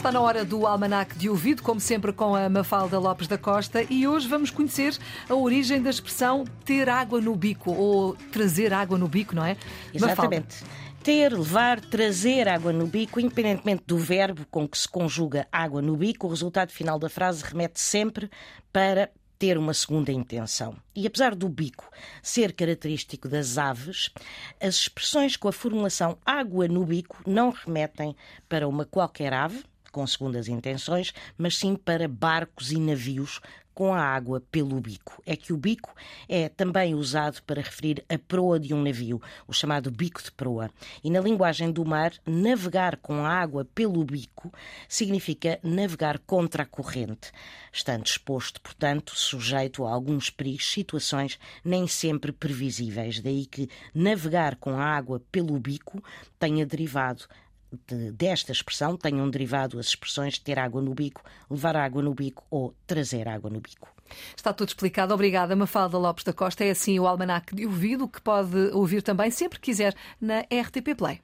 Está na hora do Almanac de Ouvido, como sempre com a Mafalda Lopes da Costa, e hoje vamos conhecer a origem da expressão ter água no bico, ou trazer água no bico, não é? Exatamente. Mafalda. Ter, levar, trazer água no bico, independentemente do verbo com que se conjuga água no bico, o resultado final da frase remete sempre para ter uma segunda intenção. E apesar do bico ser característico das aves, as expressões com a formulação água no bico não remetem para uma qualquer ave, com segundas intenções, mas sim para barcos e navios com a água pelo bico. É que o bico é também usado para referir a proa de um navio, o chamado bico de proa. E na linguagem do mar, navegar com a água pelo bico significa navegar contra a corrente, estando exposto, portanto, sujeito a alguns perigos, situações nem sempre previsíveis. Daí que navegar com a água pelo bico tenha derivado de, desta expressão tenham derivado as expressões ter água no bico, levar água no bico ou trazer água no bico. Está tudo explicado. Obrigada, Mafalda Lopes da Costa. É assim o Almanac de Ouvido, que pode ouvir também sempre que quiser na RTP Play.